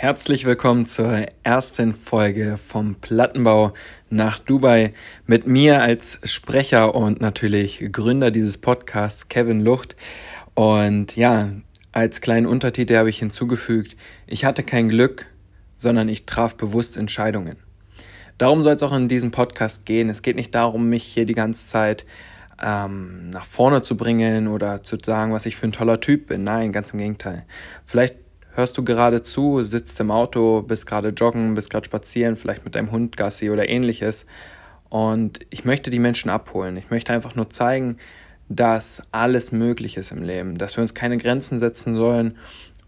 Herzlich willkommen zur ersten Folge vom Plattenbau nach Dubai mit mir als Sprecher und natürlich Gründer dieses Podcasts, Kevin Lucht. Und ja, als kleinen Untertitel habe ich hinzugefügt, ich hatte kein Glück, sondern ich traf bewusst Entscheidungen. Darum soll es auch in diesem Podcast gehen. Es geht nicht darum, mich hier die ganze Zeit ähm, nach vorne zu bringen oder zu sagen, was ich für ein toller Typ bin. Nein, ganz im Gegenteil. Vielleicht hörst du gerade zu, sitzt im Auto, bist gerade joggen, bist gerade spazieren, vielleicht mit deinem Hund Gassi oder ähnliches. Und ich möchte die Menschen abholen. Ich möchte einfach nur zeigen, dass alles möglich ist im Leben, dass wir uns keine Grenzen setzen sollen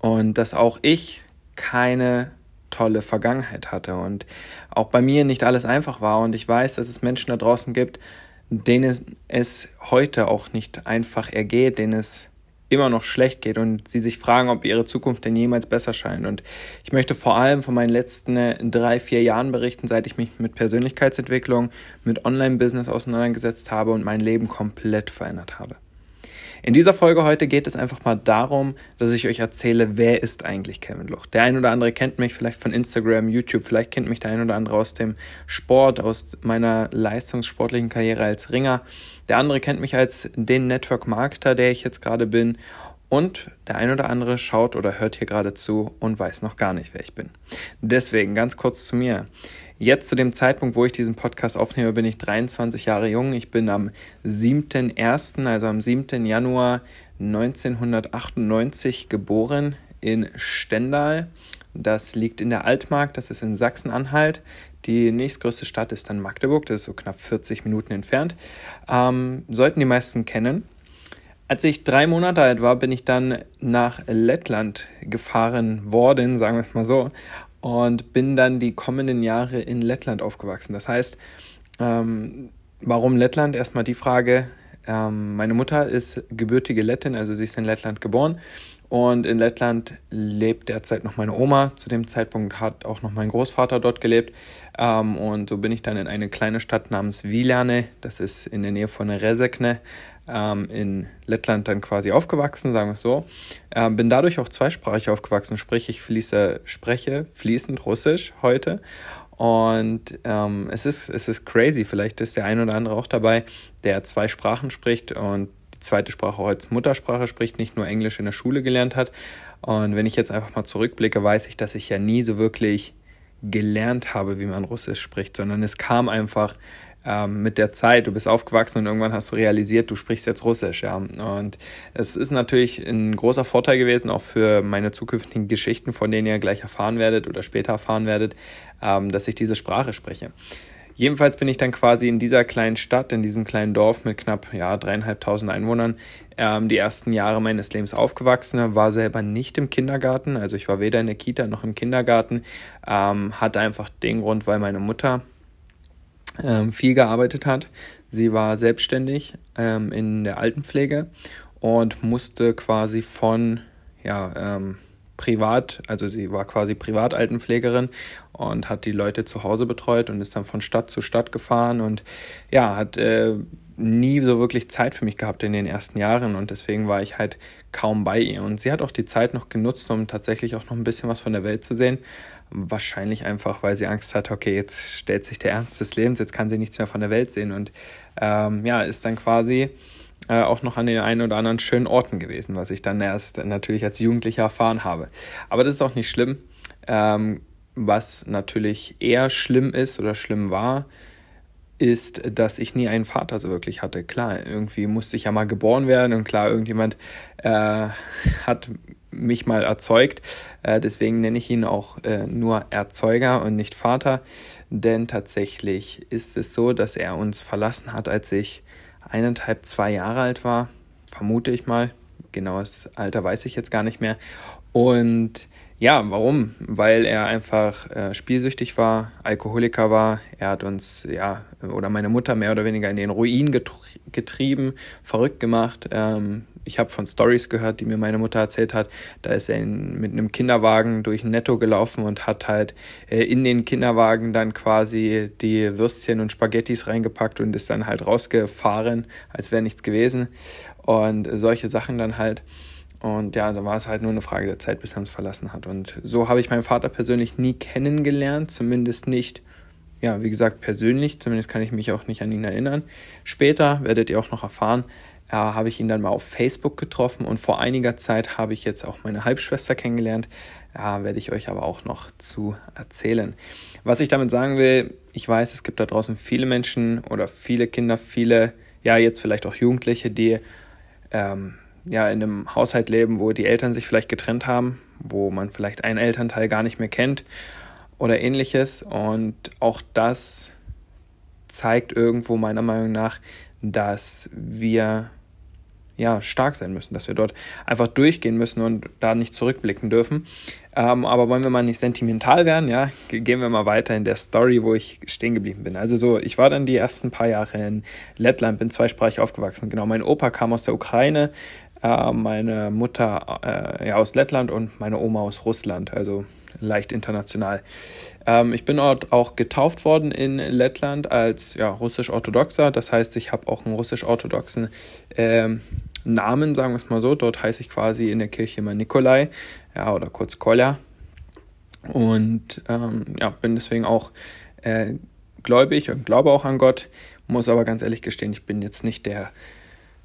und dass auch ich keine tolle Vergangenheit hatte und auch bei mir nicht alles einfach war und ich weiß, dass es Menschen da draußen gibt, denen es heute auch nicht einfach ergeht, denen es immer noch schlecht geht und sie sich fragen, ob ihre Zukunft denn jemals besser scheint. Und ich möchte vor allem von meinen letzten äh, drei, vier Jahren berichten, seit ich mich mit Persönlichkeitsentwicklung, mit Online-Business auseinandergesetzt habe und mein Leben komplett verändert habe. In dieser Folge heute geht es einfach mal darum, dass ich euch erzähle, wer ist eigentlich Kevin Luch. Der ein oder andere kennt mich vielleicht von Instagram, YouTube, vielleicht kennt mich der ein oder andere aus dem Sport, aus meiner leistungssportlichen Karriere als Ringer. Der andere kennt mich als den Network Marketer, der ich jetzt gerade bin. Und der ein oder andere schaut oder hört hier gerade zu und weiß noch gar nicht, wer ich bin. Deswegen ganz kurz zu mir. Jetzt zu dem Zeitpunkt, wo ich diesen Podcast aufnehme, bin ich 23 Jahre jung. Ich bin am 7.1., also am 7. Januar 1998 geboren in Stendal. Das liegt in der Altmark, das ist in Sachsen-Anhalt. Die nächstgrößte Stadt ist dann Magdeburg, das ist so knapp 40 Minuten entfernt. Ähm, sollten die meisten kennen. Als ich drei Monate alt war, bin ich dann nach Lettland gefahren worden, sagen wir es mal so, und bin dann die kommenden Jahre in Lettland aufgewachsen. Das heißt, ähm, warum Lettland? Erstmal die Frage. Ähm, meine Mutter ist gebürtige Lettin, also sie ist in Lettland geboren. Und in Lettland lebt derzeit noch meine Oma. Zu dem Zeitpunkt hat auch noch mein Großvater dort gelebt. Ähm, und so bin ich dann in eine kleine Stadt namens Viljane, das ist in der Nähe von Resekne, ähm, in Lettland dann quasi aufgewachsen, sagen wir es so. Ähm, bin dadurch auch zweisprachig aufgewachsen, sprich ich fließe, spreche fließend Russisch heute. Und ähm, es, ist, es ist crazy, vielleicht ist der ein oder andere auch dabei, der zwei Sprachen spricht und die zweite Sprache auch als Muttersprache spricht, nicht nur Englisch in der Schule gelernt hat. Und wenn ich jetzt einfach mal zurückblicke, weiß ich, dass ich ja nie so wirklich gelernt habe, wie man Russisch spricht, sondern es kam einfach ähm, mit der Zeit, du bist aufgewachsen und irgendwann hast du realisiert, du sprichst jetzt Russisch, ja. Und es ist natürlich ein großer Vorteil gewesen, auch für meine zukünftigen Geschichten, von denen ihr gleich erfahren werdet oder später erfahren werdet, ähm, dass ich diese Sprache spreche. Jedenfalls bin ich dann quasi in dieser kleinen Stadt, in diesem kleinen Dorf mit knapp ja, dreieinhalbtausend Einwohnern ähm, die ersten Jahre meines Lebens aufgewachsen, war selber nicht im Kindergarten, also ich war weder in der Kita noch im Kindergarten, ähm, hatte einfach den Grund, weil meine Mutter ähm, viel gearbeitet hat. Sie war selbstständig ähm, in der Altenpflege und musste quasi von ja, ähm, privat, also sie war quasi Privataltenpflegerin und hat die Leute zu Hause betreut und ist dann von Stadt zu Stadt gefahren und ja, hat äh, nie so wirklich Zeit für mich gehabt in den ersten Jahren und deswegen war ich halt kaum bei ihr. Und sie hat auch die Zeit noch genutzt, um tatsächlich auch noch ein bisschen was von der Welt zu sehen. Wahrscheinlich einfach, weil sie Angst hat, okay, jetzt stellt sich der Ernst des Lebens, jetzt kann sie nichts mehr von der Welt sehen und ähm, ja, ist dann quasi äh, auch noch an den einen oder anderen schönen Orten gewesen, was ich dann erst natürlich als Jugendlicher erfahren habe. Aber das ist auch nicht schlimm. Ähm, was natürlich eher schlimm ist oder schlimm war, ist, dass ich nie einen Vater so wirklich hatte. Klar, irgendwie musste ich ja mal geboren werden und klar, irgendjemand äh, hat mich mal erzeugt. Äh, deswegen nenne ich ihn auch äh, nur Erzeuger und nicht Vater. Denn tatsächlich ist es so, dass er uns verlassen hat, als ich eineinhalb, zwei Jahre alt war, vermute ich mal. Genaues Alter weiß ich jetzt gar nicht mehr. Und ja, warum? Weil er einfach äh, spielsüchtig war, Alkoholiker war. Er hat uns, ja, oder meine Mutter mehr oder weniger in den Ruin getrieben, verrückt gemacht. Ähm, ich habe von Stories gehört, die mir meine Mutter erzählt hat. Da ist er in, mit einem Kinderwagen durch ein Netto gelaufen und hat halt äh, in den Kinderwagen dann quasi die Würstchen und Spaghettis reingepackt und ist dann halt rausgefahren, als wäre nichts gewesen. Und solche Sachen dann halt. Und ja, da war es halt nur eine Frage der Zeit, bis er uns verlassen hat. Und so habe ich meinen Vater persönlich nie kennengelernt, zumindest nicht, ja, wie gesagt, persönlich. Zumindest kann ich mich auch nicht an ihn erinnern. Später werdet ihr auch noch erfahren, äh, habe ich ihn dann mal auf Facebook getroffen und vor einiger Zeit habe ich jetzt auch meine Halbschwester kennengelernt. Ja, werde ich euch aber auch noch zu erzählen. Was ich damit sagen will, ich weiß, es gibt da draußen viele Menschen oder viele Kinder, viele, ja, jetzt vielleicht auch Jugendliche, die ähm, ja in einem Haushalt leben, wo die Eltern sich vielleicht getrennt haben, wo man vielleicht einen Elternteil gar nicht mehr kennt oder ähnliches. Und auch das zeigt irgendwo meiner Meinung nach, dass wir ja, stark sein müssen, dass wir dort einfach durchgehen müssen und da nicht zurückblicken dürfen. Ähm, aber wollen wir mal nicht sentimental werden, ja, gehen wir mal weiter in der Story, wo ich stehen geblieben bin. Also so, ich war dann die ersten paar Jahre in Lettland, bin zweisprachig aufgewachsen. Genau, mein Opa kam aus der Ukraine, äh, meine Mutter äh, ja, aus Lettland und meine Oma aus Russland, also leicht international. Ähm, ich bin dort auch getauft worden in Lettland als ja, russisch-orthodoxer. Das heißt, ich habe auch einen russisch-orthodoxen ähm, Namen, sagen wir es mal so. Dort heiße ich quasi in der Kirche immer Nikolai ja, oder kurz Kolja. Und ähm, ja, bin deswegen auch äh, gläubig und glaube auch an Gott. Muss aber ganz ehrlich gestehen, ich bin jetzt nicht der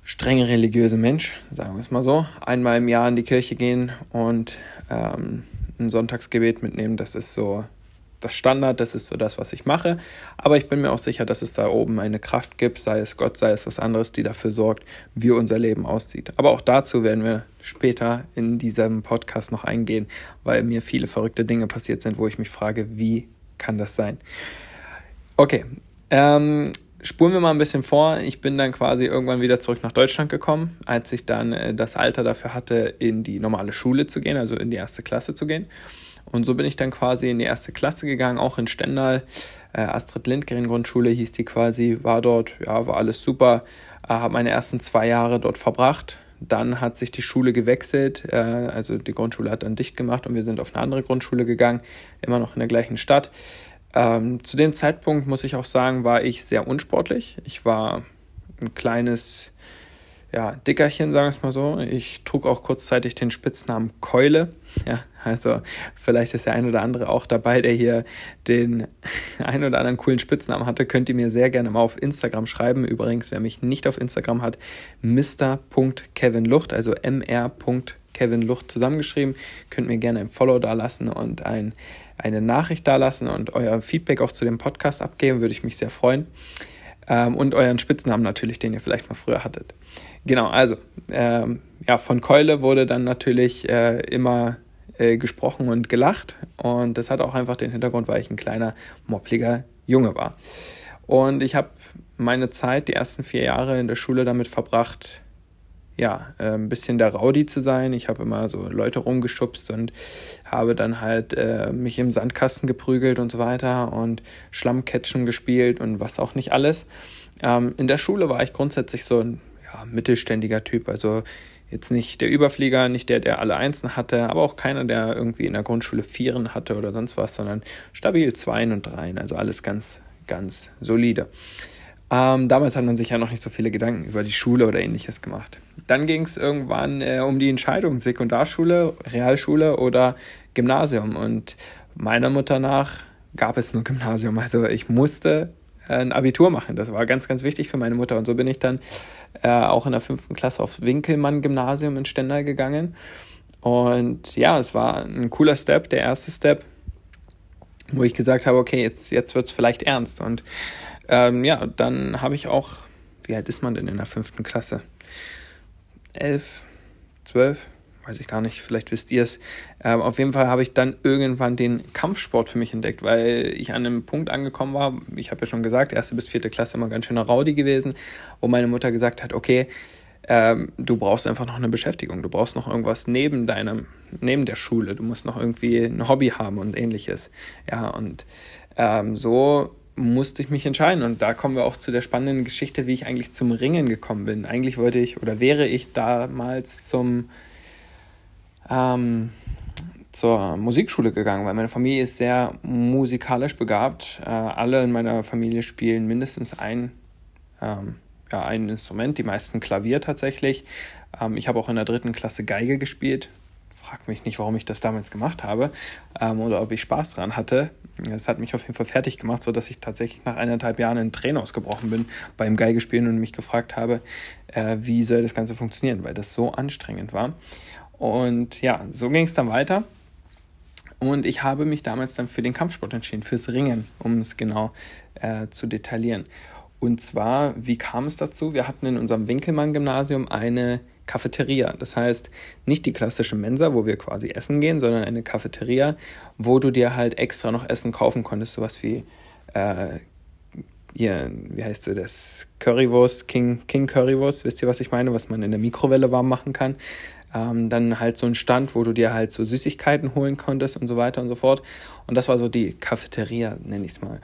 strenge religiöse Mensch, sagen wir es mal so. Einmal im Jahr in die Kirche gehen und ähm, ein Sonntagsgebet mitnehmen, das ist so das Standard, das ist so das, was ich mache. Aber ich bin mir auch sicher, dass es da oben eine Kraft gibt, sei es Gott, sei es was anderes, die dafür sorgt, wie unser Leben aussieht. Aber auch dazu werden wir später in diesem Podcast noch eingehen, weil mir viele verrückte Dinge passiert sind, wo ich mich frage, wie kann das sein? Okay, ähm, spulen wir mal ein bisschen vor. Ich bin dann quasi irgendwann wieder zurück nach Deutschland gekommen, als ich dann äh, das Alter dafür hatte, in die normale Schule zu gehen, also in die erste Klasse zu gehen. Und so bin ich dann quasi in die erste Klasse gegangen, auch in Stendal. Äh, Astrid Lindgren Grundschule hieß die quasi, war dort, ja, war alles super. Äh, habe meine ersten zwei Jahre dort verbracht. Dann hat sich die Schule gewechselt, äh, also die Grundschule hat dann dicht gemacht und wir sind auf eine andere Grundschule gegangen, immer noch in der gleichen Stadt. Ähm, zu dem Zeitpunkt muss ich auch sagen, war ich sehr unsportlich. Ich war ein kleines ja, Dickerchen, sagen wir es mal so. Ich trug auch kurzzeitig den Spitznamen Keule. Ja, also vielleicht ist der ein oder andere auch dabei, der hier den ein oder anderen coolen Spitznamen hatte. Könnt ihr mir sehr gerne mal auf Instagram schreiben. Übrigens, wer mich nicht auf Instagram hat, mr.kevinlucht, also mr.kevinlucht zusammengeschrieben. Könnt mir gerne ein Follow da lassen und ein, eine Nachricht da lassen und euer Feedback auch zu dem Podcast abgeben. Würde ich mich sehr freuen. Ähm, und euren Spitznamen natürlich, den ihr vielleicht mal früher hattet. Genau, also ähm, ja, von Keule wurde dann natürlich äh, immer äh, gesprochen und gelacht und das hat auch einfach den Hintergrund, weil ich ein kleiner, moppliger Junge war. Und ich habe meine Zeit, die ersten vier Jahre in der Schule damit verbracht, ja, äh, ein bisschen der Rowdy zu sein. Ich habe immer so Leute rumgeschubst und habe dann halt äh, mich im Sandkasten geprügelt und so weiter und Schlammcatchen gespielt und was auch nicht alles. Ähm, in der Schule war ich grundsätzlich so ein ja, mittelständiger Typ, also jetzt nicht der Überflieger, nicht der, der alle Einsen hatte, aber auch keiner, der irgendwie in der Grundschule Vieren hatte oder sonst was, sondern stabil Zweien und Dreien, also alles ganz, ganz solide. Ähm, damals hat man sich ja noch nicht so viele Gedanken über die Schule oder ähnliches gemacht. Dann ging es irgendwann äh, um die Entscheidung, Sekundarschule, Realschule oder Gymnasium. Und meiner Mutter nach gab es nur Gymnasium. Also ich musste äh, ein Abitur machen. Das war ganz, ganz wichtig für meine Mutter. Und so bin ich dann äh, auch in der fünften Klasse aufs Winkelmann-Gymnasium in Stendal gegangen. Und ja, es war ein cooler Step, der erste Step, wo ich gesagt habe, okay, jetzt, jetzt wird es vielleicht ernst. Und ähm, ja, dann habe ich auch, wie alt ist man denn in der fünften Klasse? Elf, zwölf, weiß ich gar nicht, vielleicht wisst ihr es. Ähm, auf jeden Fall habe ich dann irgendwann den Kampfsport für mich entdeckt, weil ich an einem Punkt angekommen war, ich habe ja schon gesagt, erste bis vierte Klasse immer ganz schöner Rowdy gewesen, wo meine Mutter gesagt hat, okay, ähm, du brauchst einfach noch eine Beschäftigung, du brauchst noch irgendwas neben deinem, neben der Schule, du musst noch irgendwie ein Hobby haben und ähnliches. Ja, und ähm, so musste ich mich entscheiden. Und da kommen wir auch zu der spannenden Geschichte, wie ich eigentlich zum Ringen gekommen bin. Eigentlich wollte ich oder wäre ich damals zum ähm, zur Musikschule gegangen, weil meine Familie ist sehr musikalisch begabt. Äh, alle in meiner Familie spielen mindestens ein, ähm, ja, ein Instrument, die meisten Klavier tatsächlich. Ähm, ich habe auch in der dritten Klasse Geige gespielt. Frag mich nicht, warum ich das damals gemacht habe ähm, oder ob ich Spaß dran hatte. Es hat mich auf jeden Fall fertig gemacht, sodass ich tatsächlich nach eineinhalb Jahren in Tränen ausgebrochen bin beim Geigespielen und mich gefragt habe, äh, wie soll das Ganze funktionieren, weil das so anstrengend war. Und ja, so ging es dann weiter. Und ich habe mich damals dann für den Kampfsport entschieden, fürs Ringen, um es genau äh, zu detaillieren. Und zwar, wie kam es dazu? Wir hatten in unserem Winkelmann-Gymnasium eine Cafeteria. Das heißt, nicht die klassische Mensa, wo wir quasi essen gehen, sondern eine Cafeteria, wo du dir halt extra noch Essen kaufen konntest. Sowas wie, äh, hier, wie heißt sie das? Currywurst, King, King Currywurst. Wisst ihr, was ich meine? Was man in der Mikrowelle warm machen kann. Ähm, dann halt so ein Stand, wo du dir halt so Süßigkeiten holen konntest und so weiter und so fort. Und das war so die Cafeteria, nenne ich es mal.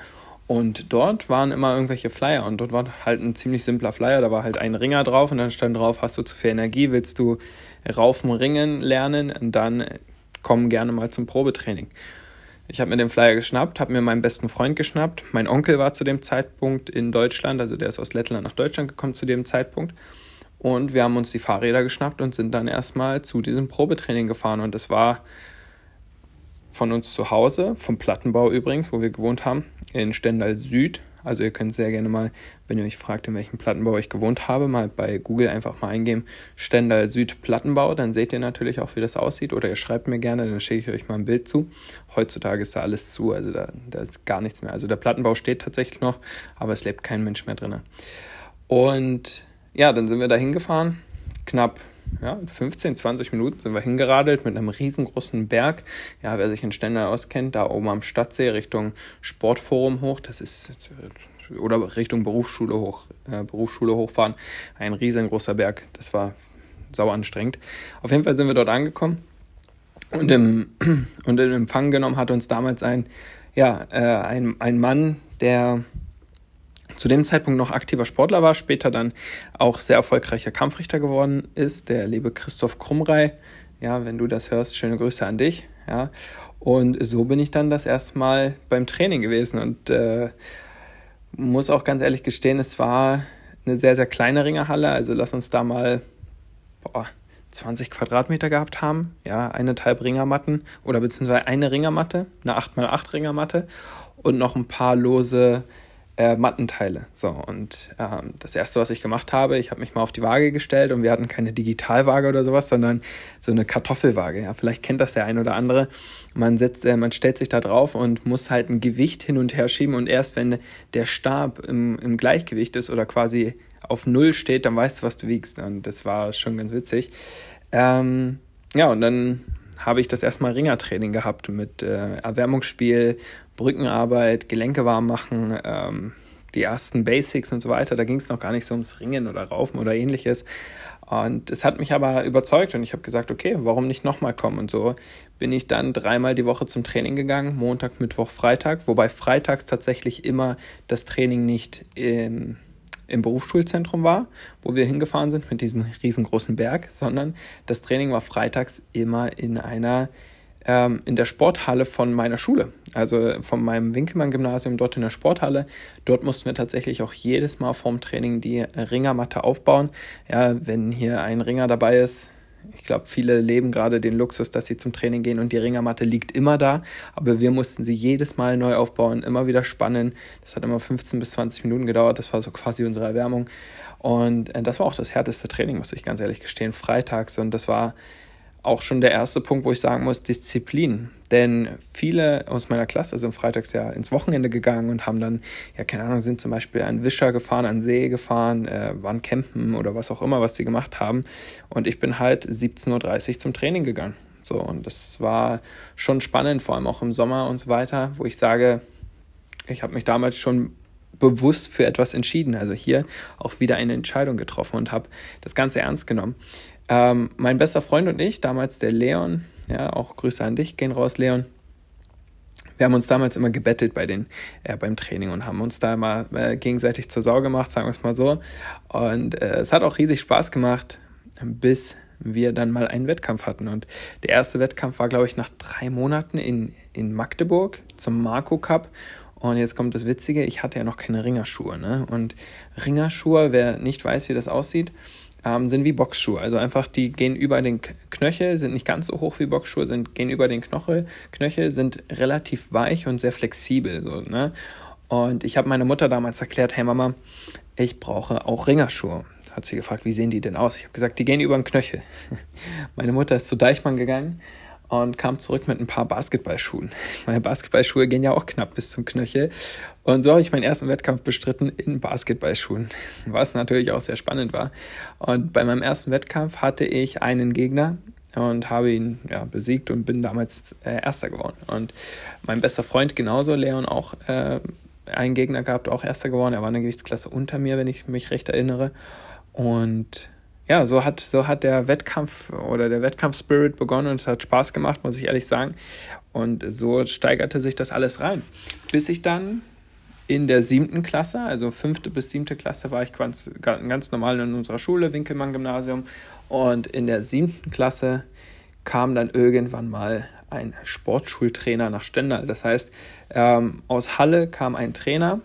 Und dort waren immer irgendwelche Flyer und dort war halt ein ziemlich simpler Flyer. Da war halt ein Ringer drauf und dann stand drauf, hast du zu viel Energie, willst du Raufen ringen lernen und dann komm gerne mal zum Probetraining. Ich habe mir den Flyer geschnappt, habe mir meinen besten Freund geschnappt. Mein Onkel war zu dem Zeitpunkt in Deutschland, also der ist aus Lettland nach Deutschland gekommen zu dem Zeitpunkt. Und wir haben uns die Fahrräder geschnappt und sind dann erstmal zu diesem Probetraining gefahren. Und das war von uns zu Hause, vom Plattenbau übrigens, wo wir gewohnt haben, in Stendal Süd. Also ihr könnt sehr gerne mal, wenn ihr euch fragt, in welchem Plattenbau ich gewohnt habe, mal bei Google einfach mal eingeben, Stendal Süd Plattenbau, dann seht ihr natürlich auch, wie das aussieht. Oder ihr schreibt mir gerne, dann schicke ich euch mal ein Bild zu. Heutzutage ist da alles zu, also da, da ist gar nichts mehr. Also der Plattenbau steht tatsächlich noch, aber es lebt kein Mensch mehr drin. Und ja, dann sind wir da hingefahren. Knapp ja, 15, 20 Minuten sind wir hingeradelt mit einem riesengroßen Berg. Ja, wer sich in Stendal auskennt, da oben am Stadtsee Richtung Sportforum hoch, das ist oder Richtung Berufsschule hoch, äh, Berufsschule hochfahren, ein riesengroßer Berg. Das war sau anstrengend. Auf jeden Fall sind wir dort angekommen und im, und in Empfang genommen hat uns damals ein, ja, äh, ein, ein Mann, der zu dem Zeitpunkt noch aktiver Sportler war, später dann auch sehr erfolgreicher Kampfrichter geworden ist, der liebe Christoph Krumrei. Ja, wenn du das hörst, schöne Grüße an dich. Ja, und so bin ich dann das erste Mal beim Training gewesen und äh, muss auch ganz ehrlich gestehen, es war eine sehr, sehr kleine Ringerhalle. Also lass uns da mal boah, 20 Quadratmeter gehabt haben. Ja, eineinhalb Ringermatten oder beziehungsweise eine Ringermatte, eine 8x8 Ringermatte und noch ein paar lose äh, Mattenteile. So, und ähm, das erste, was ich gemacht habe, ich habe mich mal auf die Waage gestellt und wir hatten keine Digitalwaage oder sowas, sondern so eine Kartoffelwaage. Ja, vielleicht kennt das der ein oder andere. Man setzt, äh, man stellt sich da drauf und muss halt ein Gewicht hin und her schieben und erst wenn der Stab im, im Gleichgewicht ist oder quasi auf Null steht, dann weißt du, was du wiegst. Und das war schon ganz witzig. Ähm, ja, und dann habe ich das erstmal Ringertraining gehabt mit äh, Erwärmungsspiel, Brückenarbeit, Gelenke warm machen, ähm, die ersten Basics und so weiter. Da ging es noch gar nicht so ums Ringen oder Raufen oder ähnliches. Und es hat mich aber überzeugt und ich habe gesagt, okay, warum nicht nochmal kommen? Und so bin ich dann dreimal die Woche zum Training gegangen, Montag, Mittwoch, Freitag, wobei freitags tatsächlich immer das Training nicht im im Berufsschulzentrum war, wo wir hingefahren sind mit diesem riesengroßen Berg, sondern das Training war freitags immer in einer ähm, in der Sporthalle von meiner Schule, also von meinem Winkelmann-Gymnasium dort in der Sporthalle. Dort mussten wir tatsächlich auch jedes Mal vorm Training die Ringermatte aufbauen. Ja, wenn hier ein Ringer dabei ist, ich glaube, viele leben gerade den Luxus, dass sie zum Training gehen und die Ringermatte liegt immer da. Aber wir mussten sie jedes Mal neu aufbauen, immer wieder spannen. Das hat immer 15 bis 20 Minuten gedauert. Das war so quasi unsere Erwärmung. Und äh, das war auch das härteste Training, muss ich ganz ehrlich gestehen, freitags. Und das war auch schon der erste Punkt, wo ich sagen muss, Disziplin. Denn viele aus meiner Klasse sind freitags ja ins Wochenende gegangen und haben dann, ja, keine Ahnung, sind zum Beispiel an Wischer gefahren, an See gefahren, äh, waren campen oder was auch immer, was sie gemacht haben. Und ich bin halt 17.30 Uhr zum Training gegangen. So, und das war schon spannend, vor allem auch im Sommer und so weiter, wo ich sage, ich habe mich damals schon bewusst für etwas entschieden. Also hier auch wieder eine Entscheidung getroffen und habe das Ganze ernst genommen. Ähm, mein bester Freund und ich, damals der Leon, ja, auch Grüße an dich, gehen raus, Leon. Wir haben uns damals immer gebettelt bei den, äh, beim Training und haben uns da immer äh, gegenseitig zur Sau gemacht, sagen wir es mal so. Und äh, es hat auch riesig Spaß gemacht, bis wir dann mal einen Wettkampf hatten. Und der erste Wettkampf war, glaube ich, nach drei Monaten in, in Magdeburg zum Marco Cup. Und jetzt kommt das Witzige, ich hatte ja noch keine Ringerschuhe. Ne? Und Ringerschuhe, wer nicht weiß, wie das aussieht, ähm, sind wie Boxschuhe. Also einfach, die gehen über den Knöchel, sind nicht ganz so hoch wie Boxschuhe, sind, gehen über den Knochel, Knöchel, sind relativ weich und sehr flexibel. So, ne? Und ich habe meiner Mutter damals erklärt, hey Mama, ich brauche auch Ringerschuhe. Hat sie gefragt, wie sehen die denn aus? Ich habe gesagt, die gehen über den Knöchel. Meine Mutter ist zu Deichmann gegangen und kam zurück mit ein paar Basketballschuhen. Meine Basketballschuhe gehen ja auch knapp bis zum Knöchel. Und so habe ich meinen ersten Wettkampf bestritten in Basketballschuhen, was natürlich auch sehr spannend war. Und bei meinem ersten Wettkampf hatte ich einen Gegner und habe ihn ja, besiegt und bin damals äh, Erster geworden. Und mein bester Freund genauso, Leon, auch äh, einen Gegner gehabt, auch Erster geworden. Er war in der Gewichtsklasse unter mir, wenn ich mich recht erinnere. Und ja, so hat, so hat der Wettkampf oder der Wettkampfspirit begonnen und es hat Spaß gemacht, muss ich ehrlich sagen. Und so steigerte sich das alles rein. Bis ich dann in der siebten Klasse, also fünfte bis siebte Klasse, war ich ganz, ganz normal in unserer Schule, Winkelmann-Gymnasium. Und in der siebten Klasse kam dann irgendwann mal ein Sportschultrainer nach Stendal. Das heißt, ähm, aus Halle kam ein Trainer,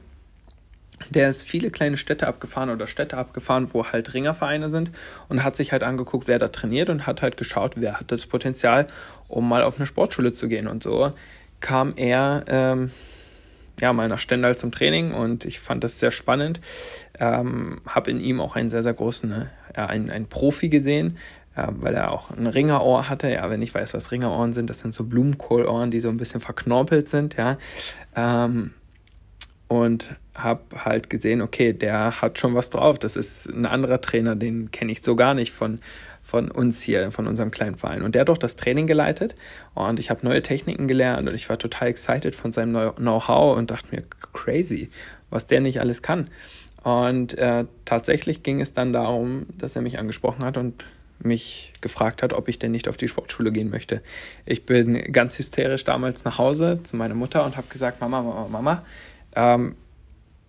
der ist viele kleine Städte abgefahren oder Städte abgefahren, wo halt Ringervereine sind und hat sich halt angeguckt, wer da trainiert und hat halt geschaut, wer hat das Potenzial, um mal auf eine Sportschule zu gehen. Und so kam er ähm, ja mal nach Stendal zum Training und ich fand das sehr spannend. Ähm, habe in ihm auch einen sehr, sehr großen, äh, ja, einen, einen Profi gesehen, ja, weil er auch ein Ringerohr hatte. Ja, wenn ich weiß, was Ringerohren sind, das sind so Blumenkohlohren, die so ein bisschen verknorpelt sind, ja. Ähm, und habe halt gesehen, okay, der hat schon was drauf. Das ist ein anderer Trainer, den kenne ich so gar nicht von, von uns hier, von unserem kleinen Verein. Und der hat doch das Training geleitet und ich habe neue Techniken gelernt und ich war total excited von seinem Know-how und dachte mir, crazy, was der nicht alles kann. Und äh, tatsächlich ging es dann darum, dass er mich angesprochen hat und mich gefragt hat, ob ich denn nicht auf die Sportschule gehen möchte. Ich bin ganz hysterisch damals nach Hause zu meiner Mutter und habe gesagt, Mama, Mama, Mama, ähm,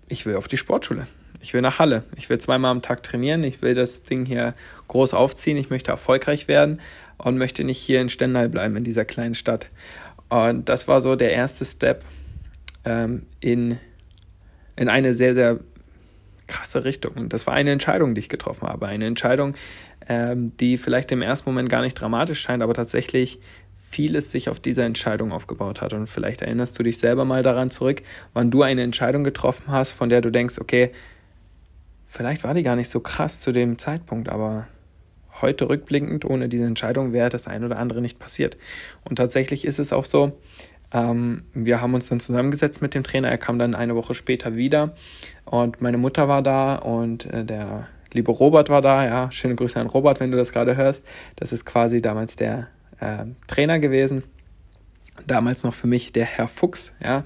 ich will auf die Sportschule. Ich will nach Halle. Ich will zweimal am Tag trainieren. Ich will das Ding hier groß aufziehen. Ich möchte erfolgreich werden und möchte nicht hier in Stendal bleiben, in dieser kleinen Stadt. Und das war so der erste Step ähm, in, in eine sehr, sehr krasse Richtung. Und das war eine Entscheidung, die ich getroffen habe. Eine Entscheidung, ähm, die vielleicht im ersten Moment gar nicht dramatisch scheint, aber tatsächlich vieles sich auf dieser Entscheidung aufgebaut hat. Und vielleicht erinnerst du dich selber mal daran zurück, wann du eine Entscheidung getroffen hast, von der du denkst, okay, vielleicht war die gar nicht so krass zu dem Zeitpunkt, aber heute rückblickend, ohne diese Entscheidung wäre das ein oder andere nicht passiert. Und tatsächlich ist es auch so, ähm, wir haben uns dann zusammengesetzt mit dem Trainer, er kam dann eine Woche später wieder und meine Mutter war da und äh, der liebe Robert war da, ja, schöne Grüße an Robert, wenn du das gerade hörst. Das ist quasi damals der äh, Trainer gewesen. Damals noch für mich der Herr Fuchs, ja.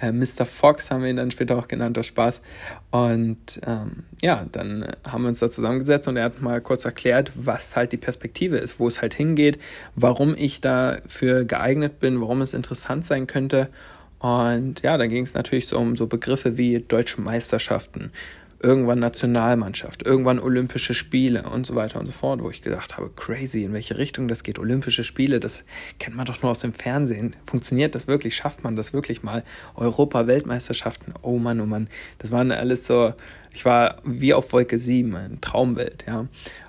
Äh, Mr. Fox haben wir ihn dann später auch genannt, aus Spaß. Und ähm, ja, dann haben wir uns da zusammengesetzt und er hat mal kurz erklärt, was halt die Perspektive ist, wo es halt hingeht, warum ich dafür geeignet bin, warum es interessant sein könnte. Und ja, dann ging es natürlich so um so Begriffe wie deutsche Meisterschaften, irgendwann Nationalmannschaft, irgendwann Olympische Spiele und so weiter und so fort, wo ich gedacht habe, crazy, in welche Richtung das geht. Olympische Spiele, das kennt man doch nur aus dem Fernsehen. Funktioniert das wirklich? Schafft man das wirklich mal? Europa-Weltmeisterschaften, oh Mann, oh Mann. Das waren alles so, ich war wie auf Wolke 7, eine Traumwelt, ja.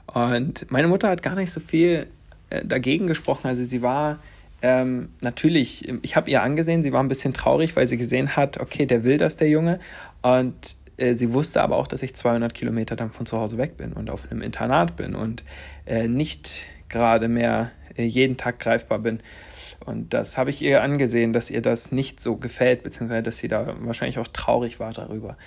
Und meine Mutter hat gar nicht so viel äh, dagegen gesprochen. Also sie war ähm, natürlich, ich habe ihr angesehen, sie war ein bisschen traurig, weil sie gesehen hat, okay, der will das, der Junge. Und äh, sie wusste aber auch, dass ich 200 Kilometer dann von zu Hause weg bin und auf einem Internat bin und äh, nicht gerade mehr äh, jeden Tag greifbar bin. Und das habe ich ihr angesehen, dass ihr das nicht so gefällt, beziehungsweise dass sie da wahrscheinlich auch traurig war darüber.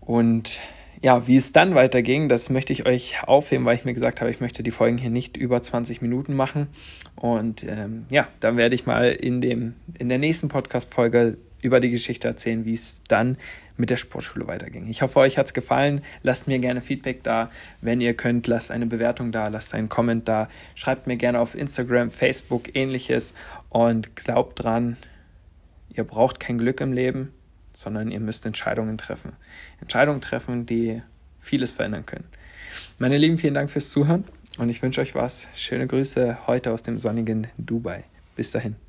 Und ja, wie es dann weiterging, das möchte ich euch aufheben, weil ich mir gesagt habe, ich möchte die Folgen hier nicht über 20 Minuten machen. Und ähm, ja, dann werde ich mal in, dem, in der nächsten Podcast-Folge über die Geschichte erzählen, wie es dann mit der Sportschule weiterging. Ich hoffe, euch hat es gefallen. Lasst mir gerne Feedback da. Wenn ihr könnt, lasst eine Bewertung da, lasst einen Comment da. Schreibt mir gerne auf Instagram, Facebook, ähnliches. Und glaubt dran, ihr braucht kein Glück im Leben, sondern ihr müsst Entscheidungen treffen. Entscheidungen treffen, die vieles verändern können. Meine Lieben, vielen Dank fürs Zuhören und ich wünsche euch was. Schöne Grüße heute aus dem sonnigen Dubai. Bis dahin.